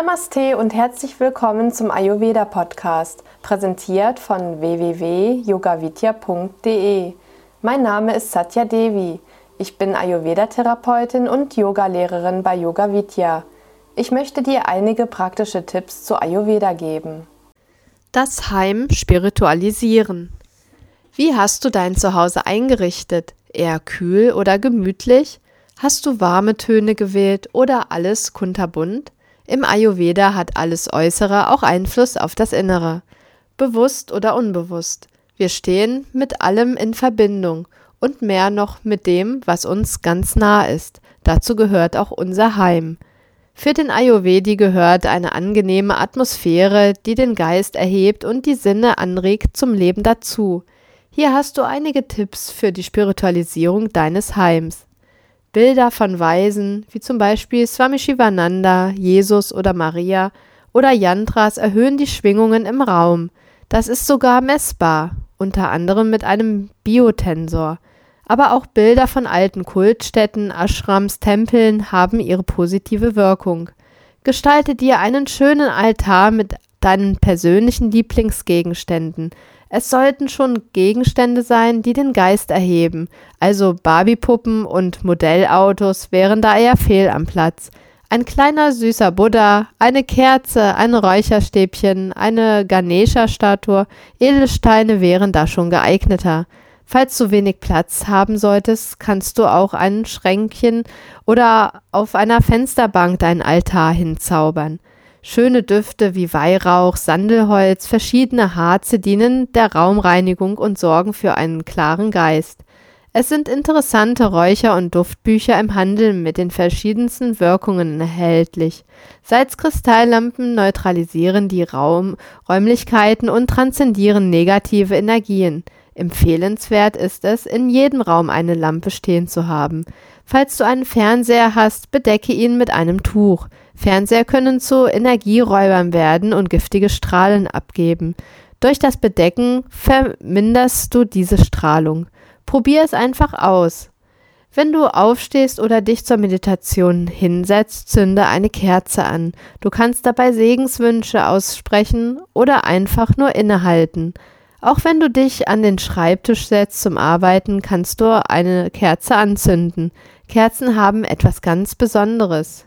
Namaste und herzlich willkommen zum Ayurveda Podcast, präsentiert von www.yogavidya.de. Mein Name ist Satya Devi. Ich bin Ayurveda-Therapeutin und Yogalehrerin bei Yoga Vidya. Ich möchte dir einige praktische Tipps zu Ayurveda geben. Das Heim spiritualisieren. Wie hast du dein Zuhause eingerichtet? Eher kühl oder gemütlich? Hast du warme Töne gewählt oder alles kunterbunt? Im Ayurveda hat alles Äußere auch Einfluss auf das Innere. Bewusst oder unbewusst. Wir stehen mit allem in Verbindung und mehr noch mit dem, was uns ganz nah ist. Dazu gehört auch unser Heim. Für den Ayurvedi gehört eine angenehme Atmosphäre, die den Geist erhebt und die Sinne anregt zum Leben dazu. Hier hast du einige Tipps für die Spiritualisierung deines Heims. Bilder von Weisen, wie zum Beispiel Swami Shivananda, Jesus oder Maria, oder Yantras erhöhen die Schwingungen im Raum. Das ist sogar messbar, unter anderem mit einem Biotensor. Aber auch Bilder von alten Kultstätten, Ashrams, Tempeln haben ihre positive Wirkung. Gestalte dir einen schönen Altar mit deinen persönlichen Lieblingsgegenständen. Es sollten schon Gegenstände sein, die den Geist erheben, also Barbiepuppen und Modellautos wären da eher fehl am Platz. Ein kleiner süßer Buddha, eine Kerze, ein Räucherstäbchen, eine Ganesha-Statue, Edelsteine wären da schon geeigneter. Falls du wenig Platz haben solltest, kannst du auch ein Schränkchen oder auf einer Fensterbank dein Altar hinzaubern. Schöne Düfte wie Weihrauch, Sandelholz, verschiedene Harze dienen der Raumreinigung und sorgen für einen klaren Geist. Es sind interessante Räucher- und Duftbücher im Handel mit den verschiedensten Wirkungen erhältlich. Salzkristalllampen neutralisieren die Raum Räumlichkeiten und transzendieren negative Energien. Empfehlenswert ist es, in jedem Raum eine Lampe stehen zu haben. Falls du einen Fernseher hast, bedecke ihn mit einem Tuch. Fernseher können zu Energieräubern werden und giftige Strahlen abgeben. Durch das Bedecken verminderst du diese Strahlung. Probier es einfach aus. Wenn du aufstehst oder dich zur Meditation hinsetzt, zünde eine Kerze an. Du kannst dabei Segenswünsche aussprechen oder einfach nur innehalten. Auch wenn du dich an den Schreibtisch setzt zum Arbeiten, kannst du eine Kerze anzünden. Kerzen haben etwas ganz Besonderes,